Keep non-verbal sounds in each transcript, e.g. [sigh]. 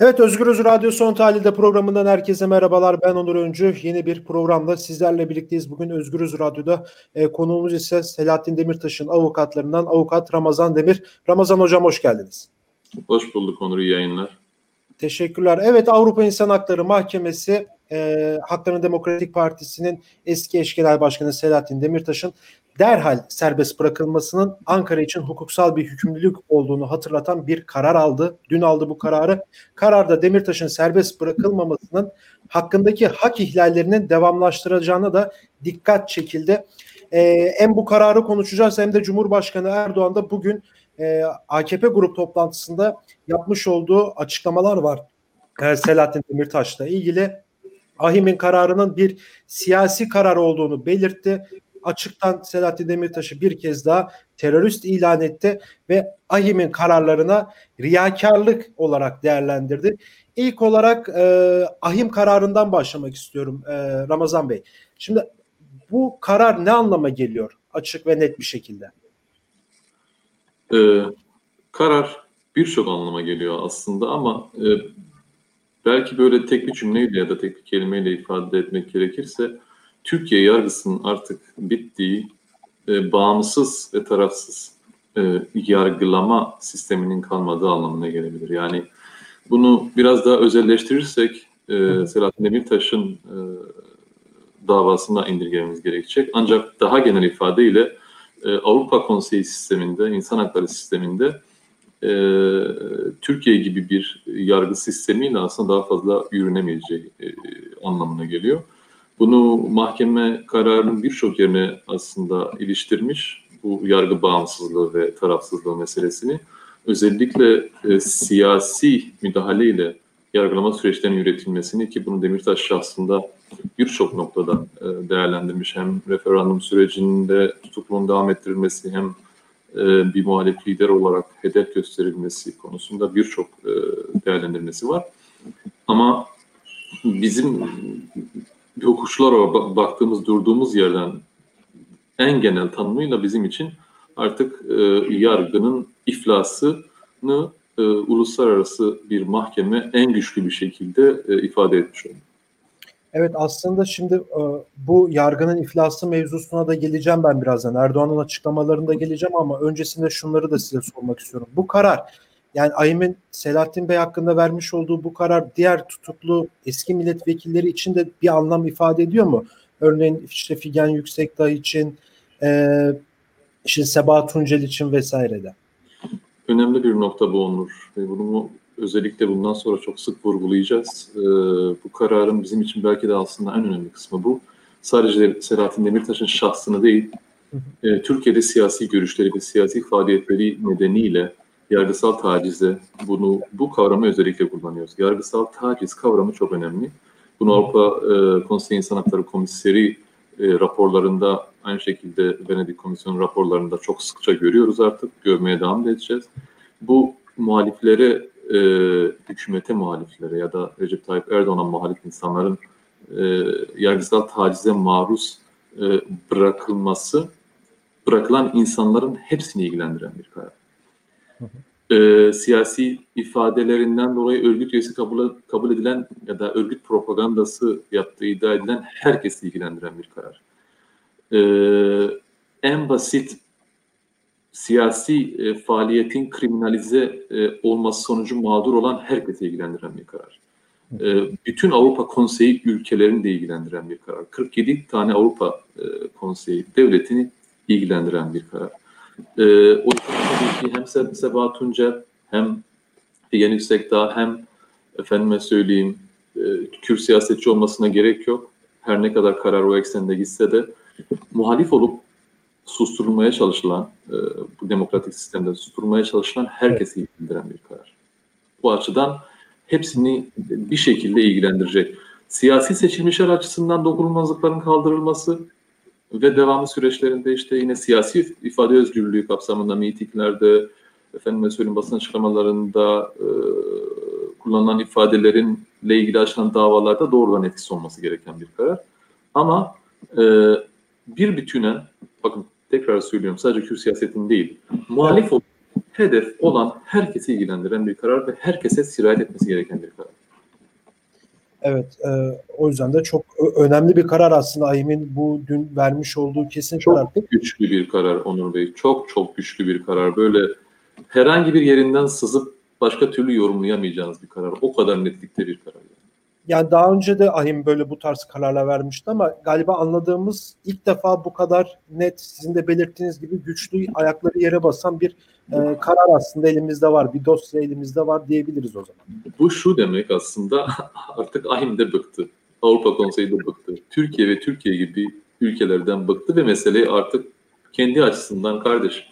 Evet Özgürüz Radyo Son Tahlil'de programından herkese merhabalar. Ben Onur Öncü. Yeni bir programda sizlerle birlikteyiz. Bugün Özgürüz Radyo'da e, konuğumuz ise Selahattin Demirtaş'ın avukatlarından avukat Ramazan Demir. Ramazan Hocam hoş geldiniz. Hoş bulduk Onur, iyi yayınlar. Teşekkürler. Evet Avrupa İnsan Hakları Mahkemesi e, Hakların Demokratik Partisi'nin eski eş genel başkanı Selahattin Demirtaş'ın derhal serbest bırakılmasının Ankara için hukuksal bir hükümlülük olduğunu hatırlatan bir karar aldı. Dün aldı bu kararı. Kararda Demirtaş'ın serbest bırakılmamasının hakkındaki hak ihlallerinin devamlaştıracağına da dikkat çekildi. Ee, hem bu kararı konuşacağız hem de Cumhurbaşkanı Erdoğan da bugün e, AKP grup toplantısında yapmış olduğu açıklamalar var. Selahattin Demirtaş'la ilgili Ahim'in kararının bir siyasi karar olduğunu belirtti açıktan Selahattin Demirtaş'ı bir kez daha terörist ilan etti ve AHİM'in kararlarına riyakarlık olarak değerlendirdi. İlk olarak e, AHİM kararından başlamak istiyorum e, Ramazan Bey. Şimdi bu karar ne anlama geliyor açık ve net bir şekilde? Ee, karar birçok anlama geliyor aslında ama e, belki böyle tek bir cümleyle ya da tek bir kelimeyle ifade etmek gerekirse Türkiye yargısının artık bittiği e, bağımsız ve tarafsız e, yargılama sisteminin kalmadığı anlamına gelebilir. Yani bunu biraz daha özelleştirirsek e, Selahattin Demirtaş'ın e, davasına indirgememiz gerekecek. Ancak daha genel ifadeyle e, Avrupa Konseyi sisteminde, insan hakları sisteminde e, Türkiye gibi bir yargı sistemiyle aslında daha fazla yürünemeyeceği e, anlamına geliyor. Bunu mahkeme kararının birçok yerine aslında iliştirmiş bu yargı bağımsızlığı ve tarafsızlığı meselesini. Özellikle e, siyasi müdahaleyle yargılama süreçlerinin üretilmesini ki bunu Demirtaş şahsında birçok noktada e, değerlendirmiş. Hem referandum sürecinde tutukluğun devam ettirilmesi hem e, bir muhalif lider olarak hedef gösterilmesi konusunda birçok e, değerlendirmesi var. Ama bizim yokuşlara baktığımız, durduğumuz yerden en genel tanımıyla bizim için artık e, yargının iflasını uluslararası bir mahkeme en güçlü bir şekilde ifade etmiş oldu. Evet aslında şimdi e, bu yargının iflası mevzusuna da geleceğim ben birazdan. Erdoğan'ın açıklamalarında geleceğim ama öncesinde şunları da size sormak istiyorum. Bu karar yani AYM'in Selahattin Bey hakkında vermiş olduğu bu karar diğer tutuklu eski milletvekilleri için de bir anlam ifade ediyor mu? Örneğin işte Figen Yüksekdağ için, e, işte Sebahat Tuncel için vesairede. Önemli bir nokta bu Onur. Bunu özellikle bundan sonra çok sık vurgulayacağız. Ee, bu kararın bizim için belki de aslında en önemli kısmı bu. Sadece Selahattin Demirtaş'ın şahsını değil, e, Türkiye'de siyasi görüşleri ve siyasi faaliyetleri nedeniyle yargısal tacize bunu bu kavramı özellikle kullanıyoruz. Yargısal taciz kavramı çok önemli. Bunu Avrupa e, Konseyi İnsan Hakları Komiseri e, raporlarında aynı şekilde Venedik Komisyonu raporlarında çok sıkça görüyoruz artık. Görmeye devam edeceğiz. Bu muhaliflere, e, hükümete muhaliflere ya da Recep Tayyip Erdoğan'a muhalif insanların e, yargısal tacize maruz e, bırakılması, bırakılan insanların hepsini ilgilendiren bir karar e, siyasi ifadelerinden dolayı örgüt üyesi kabul, kabul edilen ya da örgüt propagandası yaptığı iddia edilen herkesi ilgilendiren bir karar. E, en basit siyasi e, faaliyetin kriminalize e, olması sonucu mağdur olan herkesi ilgilendiren bir karar. E, bütün Avrupa Konseyi ülkelerini de ilgilendiren bir karar. 47 tane Avrupa e, Konseyi devletini ilgilendiren bir karar. E, o tabii ki hem Se Sebahat Tuncel hem Figen Yüksekdağ hem efendime söyleyeyim e, Kürt siyasetçi olmasına gerek yok. Her ne kadar karar o eksende gitse de muhalif olup susturulmaya çalışılan, e, bu demokratik sistemde susturulmaya çalışılan herkesi ilgilendiren bir karar. Bu açıdan hepsini bir şekilde ilgilendirecek. Siyasi seçilmişler açısından dokunulmazlıkların kaldırılması, ve devamlı süreçlerinde işte yine siyasi ifade özgürlüğü kapsamında mitinglerde, efendime söyleyeyim basın açıklamalarında e, kullanılan ifadelerinle ilgili açılan davalarda doğrudan etkisi olması gereken bir karar. Ama e, bir bütünen, bakın tekrar söylüyorum sadece Kürt siyasetinin değil, muhalif olup hedef olan herkesi ilgilendiren bir karar ve herkese sirayet etmesi gereken bir karar. Evet, e, o yüzden de çok önemli bir karar aslında Ayim'in bu dün vermiş olduğu kesin çok karar. Çok güçlü bir karar Onur Bey, çok çok güçlü bir karar. Böyle herhangi bir yerinden sızıp başka türlü yorumlayamayacağınız bir karar. O kadar netlikte bir karar. Yani daha önce de Ahim böyle bu tarz kararlar vermişti ama galiba anladığımız ilk defa bu kadar net sizin de belirttiğiniz gibi güçlü ayakları yere basan bir e, karar aslında elimizde var. Bir dosya elimizde var diyebiliriz o zaman. Bu şu demek aslında [laughs] artık Ahim de bıktı. Avrupa Konseyi de bıktı. Türkiye ve Türkiye gibi ülkelerden bıktı ve meseleyi artık kendi açısından kardeş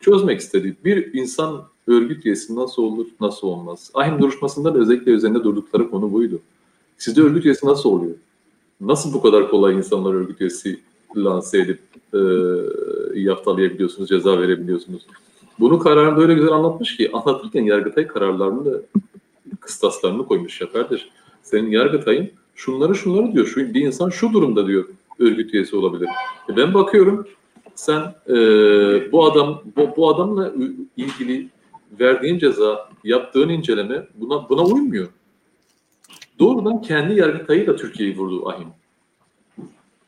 çözmek istedi. Bir insan örgüt üyesi nasıl olur, nasıl olmaz? Ahim duruşmasında da özellikle üzerinde durdukları konu buydu. Sizde örgüt üyesi nasıl oluyor? Nasıl bu kadar kolay insanlar örgüt üyesi lanse edip e, yaftalayabiliyorsunuz, ceza verebiliyorsunuz? Bunu kararında öyle güzel anlatmış ki anlatırken Yargıtay kararlarını da kıstaslarını koymuş ya kardeş. Senin Yargıtay'ın şunları şunları diyor. Şu, bir insan şu durumda diyor örgüt üyesi olabilir. E ben bakıyorum sen e, bu adam bu, bu adamla ilgili verdiğin ceza, yaptığın inceleme buna buna uymuyor. Doğrudan kendi yargıtayı da Türkiye'yi vurdu Ahim.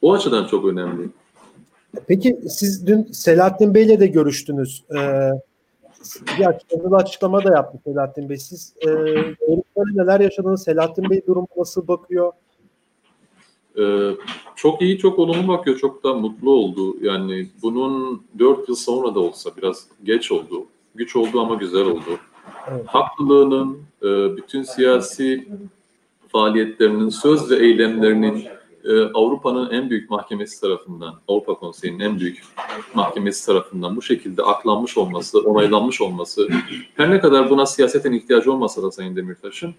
O açıdan çok önemli. Peki siz dün Selahattin Bey'le de görüştünüz. Ee, bir açıklama, açıklama da yaptı Selahattin Bey. Siz e, neler yaşadınız? Selahattin Bey durumu nasıl bakıyor? Ee, çok iyi, çok olumlu bakıyor. Çok da mutlu oldu. Yani bunun dört yıl sonra da olsa biraz geç oldu. Güç oldu ama güzel oldu. Evet. Haklılığının, e, bütün siyasi faaliyetlerinin, söz ve eylemlerinin e, Avrupa'nın en büyük mahkemesi tarafından, Avrupa Konseyi'nin en büyük mahkemesi tarafından bu şekilde aklanmış olması, onaylanmış olması, her ne kadar buna siyasetin ihtiyacı olmasa da Sayın Demirtaş'ın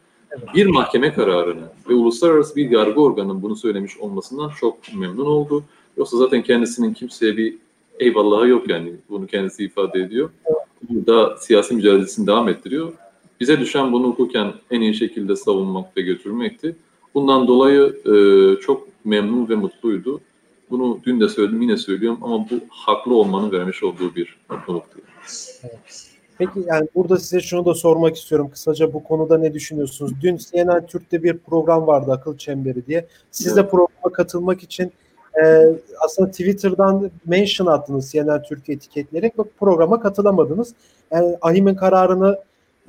bir mahkeme kararını ve uluslararası bir yargı organının bunu söylemiş olmasından çok memnun oldu. Yoksa zaten kendisinin kimseye bir eyvallahı yok yani bunu kendisi ifade ediyor. Burada siyasi mücadelesini devam ettiriyor. Bize düşen bunu hukuken en iyi şekilde savunmak ve götürmekti. Bundan dolayı e, çok memnun ve mutluydu. Bunu dün de söyledim yine söylüyorum ama bu haklı olmanın vermiş olduğu bir mutluluktu. Peki yani burada size şunu da sormak istiyorum kısaca bu konuda ne düşünüyorsunuz? Dün CNN Türk'te bir program vardı Akıl Çemberi diye. Siz de programa katılmak için e, aslında Twitter'dan mention attınız CNN Türk etiketleyerek ve programa katılamadınız. Yani Ahim'in kararını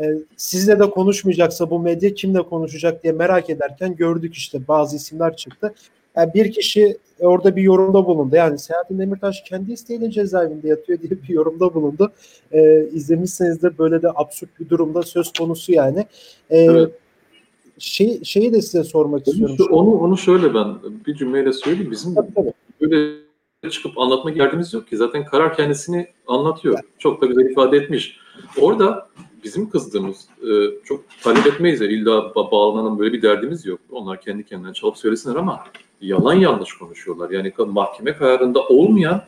e, sizle de konuşmayacaksa bu medya kimle konuşacak diye merak ederken gördük işte bazı isimler çıktı. Yani bir kişi orada bir yorumda bulundu. Yani Selahattin Demirtaş kendi isteğiyle cezaevinde yatıyor diye bir yorumda bulundu. E, izlemişsinizdir böyle de absürt bir durumda söz konusu yani. E, evet. şey, şeyi de size sormak istiyorum. Şu, onu, onu şöyle ben bir cümleyle söyleyeyim. Bizim tabii, tabii. böyle çıkıp anlatma derdimiz yok ki. Zaten karar kendisini anlatıyor. Evet. Çok da güzel ifade etmiş. Orada bizim kızdığımız e, çok talep etmeyiz ya illa bağlanan böyle bir derdimiz yok. Onlar kendi kendilerine çalıp söylesinler ama yalan yanlış konuşuyorlar. Yani mahkeme kararında olmayan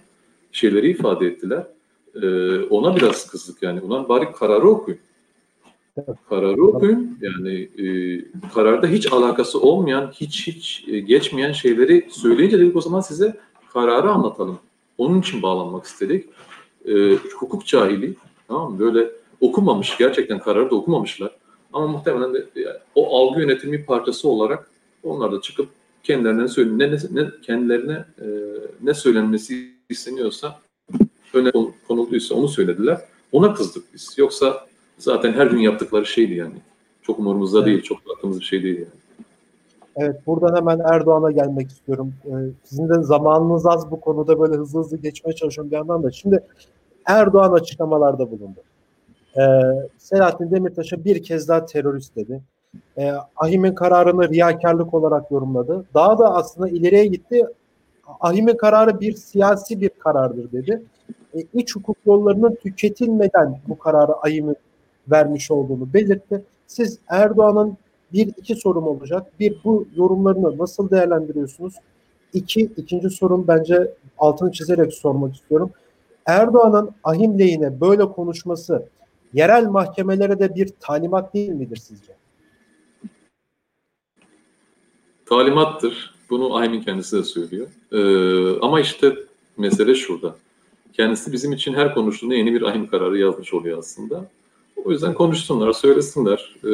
şeyleri ifade ettiler. E, ona biraz kızdık yani. Ulan bari kararı okuyun. Kararı okuyun. Yani e, kararda hiç alakası olmayan, hiç hiç e, geçmeyen şeyleri söyleyince dedik o zaman size kararı anlatalım. Onun için bağlanmak istedik. E, hukuk cahili, tamam mı? Böyle okumamış, gerçekten kararı da okumamışlar. Ama muhtemelen de yani, o algı yönetimi parçası olarak onlar da çıkıp kendilerine söyle ne, ne kendilerine e, ne söylenmesi isteniyorsa öne konulduysa onu söylediler. Ona kızdık biz. Yoksa zaten her gün yaptıkları şeydi yani. Çok umurumuzda evet. değil, çok baktığımız bir şey değil yani. Evet, buradan hemen Erdoğan'a gelmek istiyorum. Ee, sizin de zamanınız az bu konuda böyle hızlı hızlı geçmeye çalışıyorum bir yandan da. Şimdi Erdoğan açıklamalarda bulundu. Ee, Selahattin Demirtaş'a bir kez daha terörist dedi. Ee, Ahim'in kararını riyakarlık olarak yorumladı. Daha da aslında ileriye gitti. Ahim'in kararı bir siyasi bir karardır dedi. E, iç hukuk yollarının tüketilmeden bu kararı Ahim'in vermiş olduğunu belirtti. Siz Erdoğan'ın bir iki sorum olacak. Bir bu yorumlarını nasıl değerlendiriyorsunuz? İki, ikinci sorum bence altını çizerek sormak istiyorum. Erdoğan'ın ahim lehine böyle konuşması yerel mahkemelere de bir talimat değil midir sizce? Talimattır. Bunu Ahim'in kendisi de söylüyor. Ee, ama işte mesele şurada. kendisi bizim için her konuştuğunda yeni bir ahim kararı yazmış oluyor aslında. O yüzden konuşsunlar, söylesinler. E,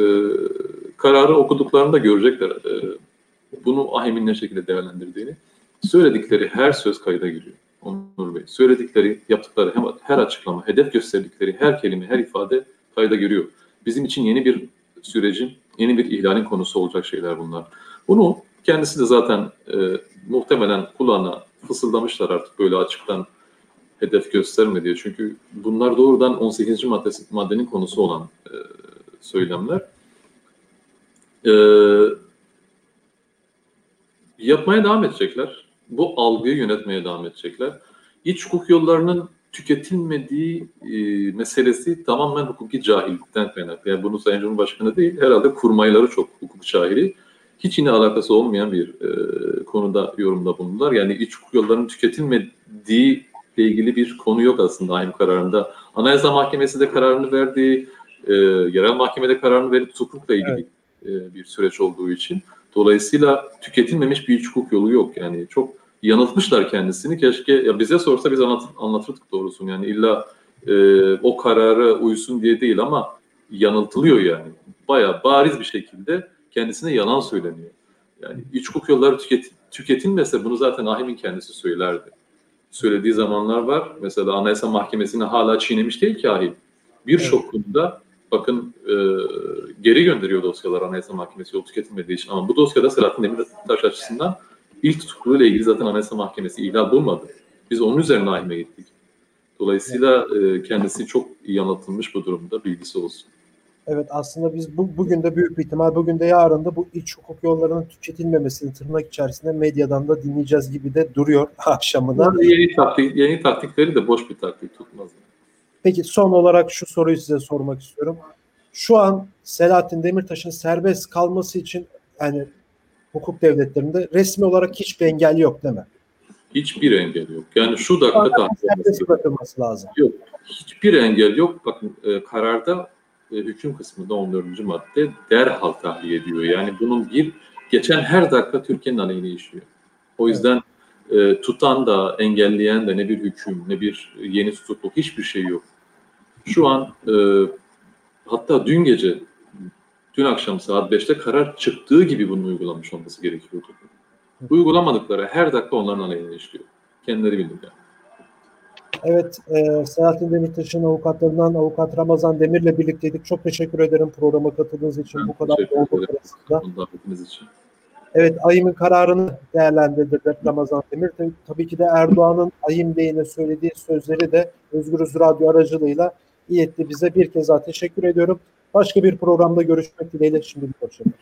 kararı okuduklarında görecekler e, bunu ahimin ne şekilde değerlendirdiğini. Söyledikleri her söz kayda giriyor Onur Bey. Söyledikleri, yaptıkları her açıklama, hedef gösterdikleri her kelime, her ifade kayda giriyor. Bizim için yeni bir sürecin, yeni bir ihlalin konusu olacak şeyler bunlar. Bunu kendisi de zaten e, muhtemelen kulağına fısıldamışlar artık böyle açıktan hedef gösterme diye. Çünkü bunlar doğrudan 18. Maddesi, maddenin konusu olan e, söylemler. E, yapmaya devam edecekler. Bu algıyı yönetmeye devam edecekler. İç hukuk yollarının tüketilmediği e, meselesi tamamen hukuki cahillikten kaynaklı. Yani bunu Sayın Cumhurbaşkanı değil, herhalde kurmayları çok hukuk cahili. Hiç yine alakası olmayan bir e, konuda yorumda bulundular. Yani iç hukuk yollarının tüketilmediği ile ilgili bir konu yok aslında ahim kararında. Anayasa Mahkemesi de kararını verdi, e, yerel mahkemede kararını verip hukukla ilgili evet. e, bir süreç olduğu için. Dolayısıyla tüketilmemiş bir hukuk yolu yok. Yani çok yanıltmışlar kendisini. Keşke ya bize sorsa biz anlat, anlatırdık doğrusunu. Yani illa e, o karara uysun diye değil ama yanıltılıyor yani. Bayağı bariz bir şekilde kendisine yalan söyleniyor. Yani iç hukuk yolları tüket, tüketilmese bunu zaten Ahim'in kendisi söylerdi. Söylediği zamanlar var. Mesela Anayasa Mahkemesi'ne hala çiğnemiş değil ki Ahim. Birçok evet. Bakın e, geri gönderiyor dosyalar Anayasa Mahkemesi yol tüketilmediği için. Ama bu dosyada Selahattin Demirtaş açısından ilk tutukluluğuyla ilgili zaten Anayasa Mahkemesi ihlal bulmadı. Biz onun üzerine ahime gittik. Dolayısıyla e, kendisi çok iyi anlatılmış bu durumda bilgisi olsun. Evet aslında biz bu, bugün de büyük bir ihtimal bugün de yarın da bu iç hukuk yollarının tüketilmemesini tırnak içerisinde medyadan da dinleyeceğiz gibi de duruyor [laughs] akşamına. Yeni, taktik, yeni taktikleri de boş bir taktik tutmaz. Peki son olarak şu soruyu size sormak istiyorum. Şu an Selahattin Demirtaş'ın serbest kalması için yani hukuk devletlerinde resmi olarak hiçbir engel yok değil mi? Hiçbir engel yok. Yani şu dakika serbest bırakılması lazım. Yok. Hiçbir engel yok. Bakın e, kararda e, hüküm kısmında 14. madde derhal tahliye ediyor. Yani bunun bir geçen her dakika Türkiye'nin aleyhine işliyor. O yüzden e, tutan da engelleyen de ne bir hüküm ne bir yeni tutukluk hiçbir şey yok. Şu an e, hatta dün gece dün akşam saat 5'te karar çıktığı gibi bunun uygulanmış olması gerekiyordu. Uygulamadıkları her dakika onların aleyhine işliyor. Kendileri bilirler. Evet, e, Selahattin Demirtaş'ın avukatlarından avukat Ramazan Demir'le birlikteydik. Çok teşekkür ederim programa katıldığınız için. Ben bu kadar yoğunluk arasında. için. Evet, AYİM'in kararını değerlendirdi Ramazan Demir. Tabii ki de Erdoğan'ın AYİM Bey'ine söylediği sözleri de Özgürüz Radyo aracılığıyla iletti bize. Bir kez daha teşekkür ediyorum. Başka bir programda görüşmek dileğiyle. Şimdilik hoşçakalın.